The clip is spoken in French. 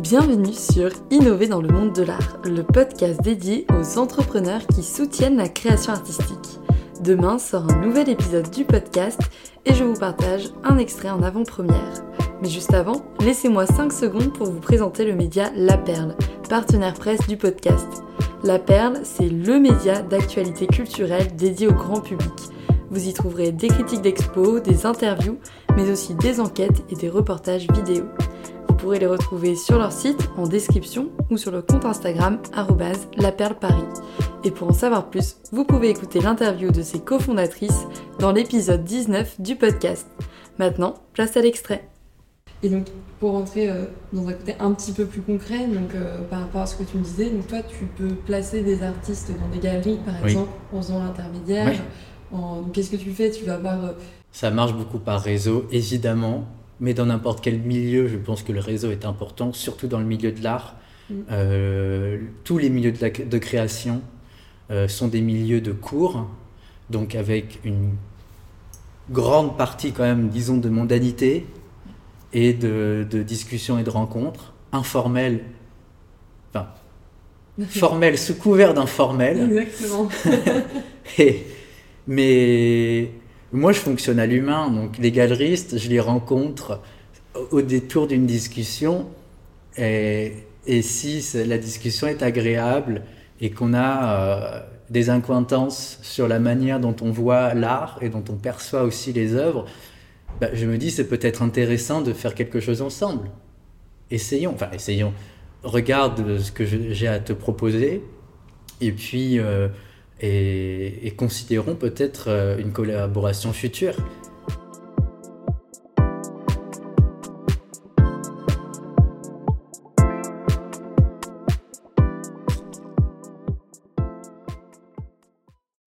Bienvenue sur Innover dans le monde de l'art, le podcast dédié aux entrepreneurs qui soutiennent la création artistique. Demain sort un nouvel épisode du podcast et je vous partage un extrait en avant-première. Mais juste avant, laissez-moi 5 secondes pour vous présenter le média La Perle, partenaire presse du podcast. La Perle, c'est le média d'actualité culturelle dédié au grand public. Vous y trouverez des critiques d'expos, des interviews, mais aussi des enquêtes et des reportages vidéo. Vous pourrez les retrouver sur leur site, en description ou sur le compte Instagram laperleparis. Et pour en savoir plus, vous pouvez écouter l'interview de ses cofondatrices dans l'épisode 19 du podcast. Maintenant, place à l'extrait. Et donc, pour rentrer euh, dans un côté un petit peu plus concret, donc euh, par rapport à ce que tu me disais, donc toi, tu peux placer des artistes dans des galeries, par exemple, en faisant l'intermédiaire. Qu'est-ce que tu fais? Tu vas voir. Euh, Ça marche beaucoup par réseau, évidemment, mais dans n'importe quel milieu, je pense que le réseau est important, surtout dans le milieu de l'art. Mm. tous les milieux de, de création sont des milieux de cours, donc avec une grande partie quand même, disons, de mondanité, et de, de discussions et de rencontres informelles, enfin, formelles sous couvert d'informel. Exactement. et, mais moi, je fonctionne à l'humain, donc les galeristes, je les rencontre au détour d'une discussion, et, si la discussion est agréable et qu'on a euh, des incointances sur la manière dont on voit l'art et dont on perçoit aussi les œuvres, bah, je me dis c'est peut-être intéressant de faire quelque chose ensemble. Essayons, enfin essayons. Regarde ce que j'ai à te proposer et puis euh, et, considérons peut-être euh, une collaboration future.